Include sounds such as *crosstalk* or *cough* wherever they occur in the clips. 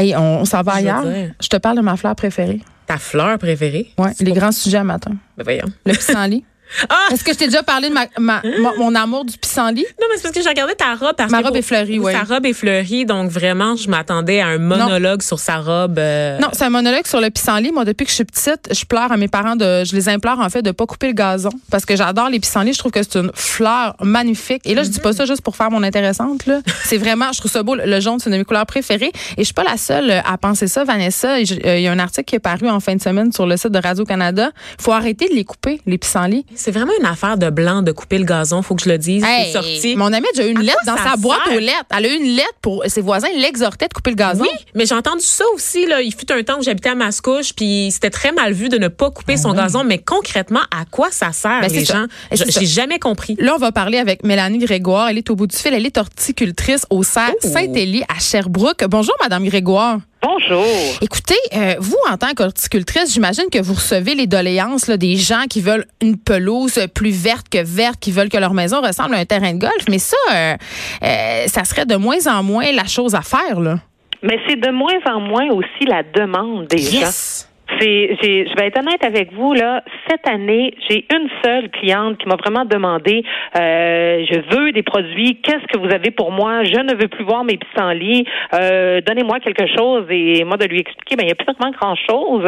Hey, on, on s'en va ailleurs. dire. Je te parle de ma fleur préférée. Ta fleur préférée? C'est les grands sujets à matin. Ben voyons. Le pissenlit. *laughs* Ah! Est-ce que je t'ai déjà parlé de ma, ma- mon- mon amour du pissenlit? Non, mais c'est parce que j'ai regardé ta robe. Parce Ma que robe est fleurie, oui. Sa robe est fleurie, donc vraiment, je m'attendais à un monologue sur sa robe. euh, Non, c'est un monologue sur le pissenlit. Moi, depuis que je suis petite, je pleure à mes parents de, je les implore en fait de pas couper le gazon parce que j'adore les pissenlits. Je trouve que c'est une fleur magnifique. Et là, je dis pas ça juste pour faire mon intéressante. Là. *laughs* C'est vraiment, je trouve ça beau. Le jaune, c'est une de mes couleurs préférées. Et je suis pas la seule à penser ça, Vanessa. Euh, Il y a un article qui est paru en fin de semaine sur le site de Radio Canada. Il faut arrêter de les couper, les pissenlits. C'est vraiment une affaire de blanc de couper le gazon, faut que je le dise. Hey, c'est sorti. Mon amie a déjà eu une À lettre dans sa boîte sert? aux lettres. Elle a eu une lettre pour ses voisins l'exhortaient de couper le gazon. Oui, mais j'ai entendu ça aussi. Là. Il fut un temps où j'habitais à Mascouche, puis c'était très mal vu de ne pas couper son gazon. Mais concrètement, à quoi ça sert, Ah Ben, les gens? Ça. J'ai jamais compris. Là, on va parler avec Mélanie Grégoire. Elle est au bout du fil. Elle est horticultrice au cerf Oh. Saint-Élie à Sherbrooke. Bonjour, Madame Grégoire. Bonjour. Écoutez, euh, vous, en tant qu'horticultrice, j'imagine que vous recevez les doléances là, des gens qui veulent une pelouse plus verte que verte, qui veulent que leur maison ressemble à un terrain de golf. Mais ça, euh, euh, ça serait de moins en moins la chose à faire. Là. Mais c'est de moins en moins aussi la demande des gens. Je vais être honnête avec vous là. Cette année, j'ai une seule cliente qui m'a vraiment demandé euh, je veux des produits. Qu'est-ce que vous avez pour moi? Je ne veux plus voir mes pissenlits. Euh, donnez-moi quelque chose. Et moi de lui expliquer, ben il y a plus vraiment grand chose.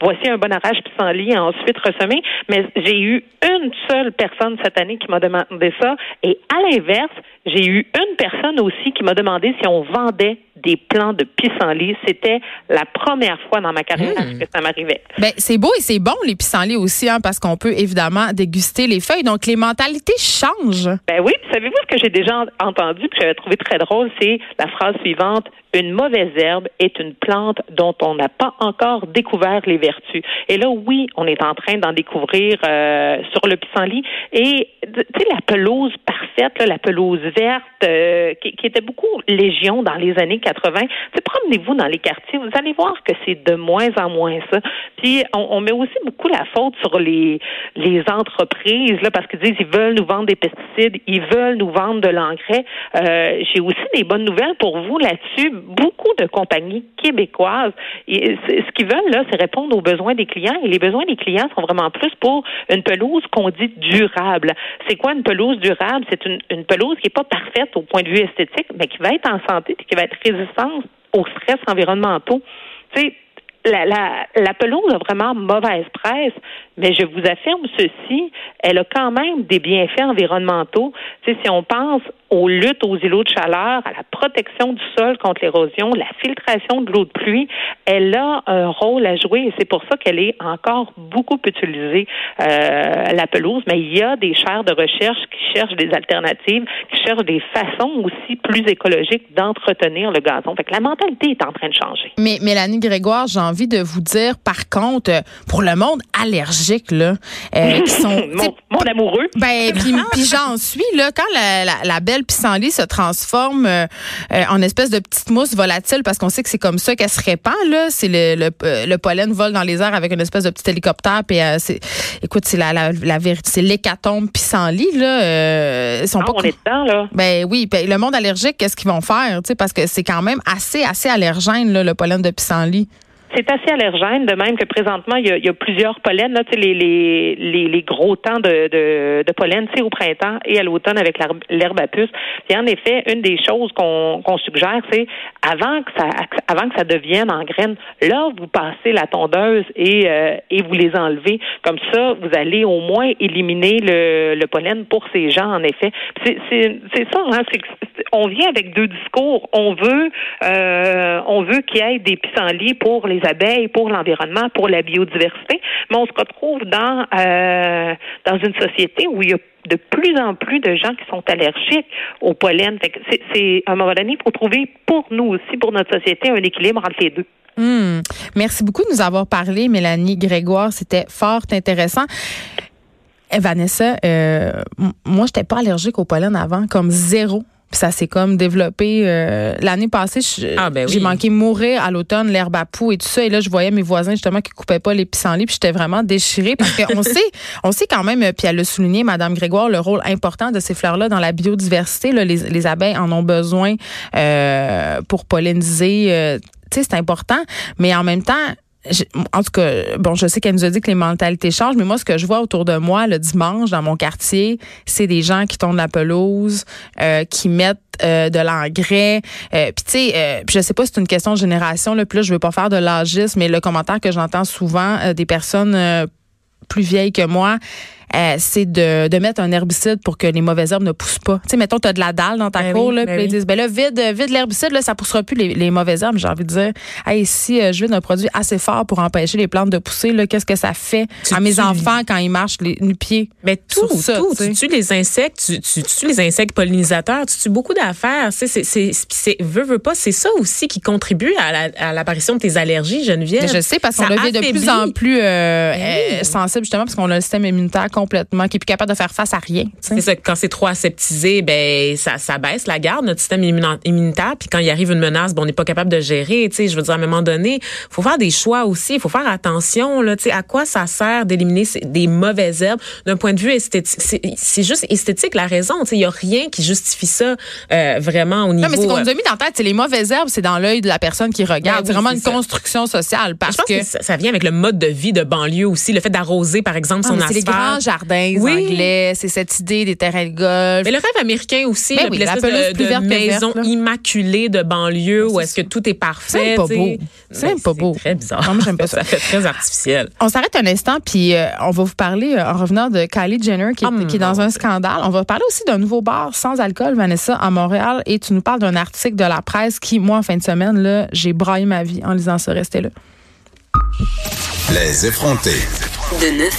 voici un bon arrache pissenlit ensuite ressemé. Mais j'ai eu une seule personne cette année qui m'a demandé ça. Et à l'inverse, j'ai eu une personne aussi qui m'a demandé si on vendait des plants de pissenlit. C'était la première fois dans ma carrière que ça m'arrivait. Ben, c'est beau et c'est bon, les pissenlits aussi, hein, parce qu'on peut évidemment déguster les feuilles. Donc, les mentalités changent. Ben oui, savez-vous ce que j'ai déjà entendu que j'avais trouvé très drôle, c'est la phrase suivante une mauvaise herbe est une plante dont on n'a pas encore découvert les vertus. Et là, oui, on est en train d'en découvrir euh, sur le pissenlit. Et tu sais, la pelouse parfaite, là, la pelouse verte, euh, qui, qui était beaucoup légion dans les années 80. Tu sais, promenez-vous dans les quartiers, vous allez voir que c'est de moins en moins ça. Puis on, on met aussi beaucoup la faute sur les les entreprises là parce qu'ils disent ils veulent nous vendre des pesticides, ils veulent nous vendre de l'engrais. Euh, J'ai aussi des bonnes nouvelles pour vous là-dessus. Beaucoup de compagnies québécoises, et ce qu'ils veulent là, c'est répondre aux besoins des clients. Et les besoins des clients sont vraiment plus pour une pelouse qu'on dit durable. C'est quoi une pelouse durable? C'est une, pelouse qui est pas parfaite au point de vue esthétique, mais qui va être en santé et qui va être résistante aux stress environnementaux. Tu sais, la pelouse a vraiment mauvaise presse, mais je vous affirme ceci, elle a quand même des bienfaits environnementaux. Tu sais, si on pense aux luttes aux îlots de chaleur, à la protection du sol contre l'érosion, la filtration de l'eau de pluie, elle a un rôle à jouer et c'est pour ça qu'elle est encore beaucoup utilisée, euh, la pelouse. Mais il y a des chaires de recherche qui cherchent des alternatives, qui cherchent des façons aussi plus écologiques d'entretenir le gazon. Fait la mentalité est en train de changer. Mais Mélanie Grégoire, j'ai envie de vous dire, par contre, pour le monde allergique, là, euh, *laughs* qui sont... mon, mon amoureux. Ben, *laughs* puis, puis j'en suis, là, quand la, la, la belle pissenlit se transforme euh, euh, en espèce de petite mousse volatile, parce qu'on sait que c'est comme ça qu'elle se répand, là, c'est le, le, le pollen vole dans les airs avec une espèce de petit hélicoptère, puis euh, c'est, écoute, c'est la, la, la vérité, c'est l'hécatombe pissenlit, là, ils sont Ah, pas... on est dedans, là. Ben oui, ben, le monde allergique, qu'est-ce qu'ils vont faire, tu sais, parce que c'est quand même assez, assez allergène, là, le pollen de pissenlit. C'est assez allergène, de même que présentement, il y a, il y a plusieurs pollens, là, les, les, les, les gros temps de, de, de pollen, au printemps et à l'automne avec l'herbe à puce. Puis en effet, une des choses qu'on suggère, c'est avant que ça avant que ça devienne en graines, là, vous passez la tondeuse et, euh, et vous les enlevez. Comme ça, vous allez au moins éliminer le, le pollen pour ces gens, en effet. C'est ça, hein, on vient avec deux discours. On veut euh, on veut qu'il y ait des pissenlits pour les abeilles, pour l'environnement, pour la biodiversité, mais on se retrouve dans euh, dans une société où il y a de plus en plus de gens qui sont allergiques au pollen. C'est, à un moment donné, faut trouver pour nous aussi, pour notre société, un équilibre entre les deux. Hmm. Merci beaucoup de nous avoir parlé, Mélanie Grégoire. C'était fort intéressant. Eh, Vanessa, euh, moi, j'étais pas allergique au pollen avant, comme zéro. Puis ça s'est comme développé euh, l'année passée. je- Ah, ben J'ai oui. manqué mourir à l'automne, l'herbe à poux et tout ça. Et là, je voyais mes voisins justement qui coupaient pas les pissenlits. Puis j'étais vraiment déchirée parce qu'on *laughs* sait, on sait quand même. Puis elle a souligné, Madame Grégoire, le rôle important de ces fleurs-là dans la biodiversité. Là, les, les abeilles en ont besoin euh, pour polliniser. euh, tu sais, c'est important. Mais en même temps, en tout cas, bon, je sais qu'elle nous a dit que les mentalités changent, mais moi, ce que je vois autour de moi le dimanche dans mon quartier, c'est des gens qui tournent la pelouse, euh, qui mettent euh, de l'engrais. Euh, puis tu sais, euh, je sais pas si c'est une question de génération, là, puis là, je veux pas faire de l'âgisme, mais le commentaire que j'entends souvent euh, des personnes euh, plus vieilles que moi, euh, c'est de, de mettre un herbicide pour que les mauvaises herbes ne poussent pas. Tu sais, mettons, tu as de la dalle dans ta Ben cour, oui, là, ben puis ils disent, ben là, vide, vide l'herbicide, là, ça poussera plus les, les mauvaises herbes. J'ai envie de dire, hey, si euh, je vide un produit assez fort pour empêcher les plantes de pousser, là, qu'est-ce que ça fait Tu à mes enfants quand ils marchent les nu-pieds? Mais tout, Sur ça, tout. tu. Tu tues les insectes, tu, tu tues les insectes pollinisateurs, tu tues beaucoup d'affaires. Tu C'est, c'est, c'est, c'est- veux, veux pas, c'est ça aussi qui contribue à, la- à l'apparition de tes allergies, Geneviève. Mais je sais parce qu'on devient de plus en plus euh, Ben oui. euh, sensible justement parce qu'on a le système immunitaire complètement qui est plus capable de faire face à rien. C'est ça, quand c'est trop aseptisé, ben ça, ça baisse la garde, notre système immunitaire. Puis quand il arrive une menace, ben, on n'est pas capable de gérer. Tu sais, je veux dire, à un moment donné, faut faire des choix aussi. Il faut faire attention. Là, tu sais, à quoi ça sert d'éliminer des mauvaises herbes d'un point de vue esthétique C'est, juste esthétique la raison. Tu sais, il y a rien qui justifie ça euh, vraiment au niveau. Non, mais c'est qu'on euh, nous a mis dans la tête, c'est les mauvaises herbes, c'est dans l'œil de la personne qui regarde. Oui, c'est vraiment une ça. construction sociale parce je pense que, que, ça, ça vient avec le mode de vie de banlieue aussi, le fait d'arroser par exemple Ah, son asphalte. Jardins Oui. anglais, c'est cette idée des terrains de golf. Mais le rêve américain aussi, Ben oui, la de, plus de maison verte, immaculée de banlieue où est-ce que tout est parfait. C'est pas beau. C'est pas beau. très bizarre. Non, moi, j'aime pas *laughs* ça. ça fait très artificiel. On s'arrête un instant, puis euh, on va vous parler, euh, en revenant de Kylie Jenner, qui est, Oh, qui est dans un scandale. On va parler aussi d'un nouveau bar sans alcool, Vanessa, à Montréal. Et tu nous parles d'un article de la presse qui, moi, en fin de semaine, là, j'ai braillé ma vie en lisant ça. Restez là. Les effrontés. De 9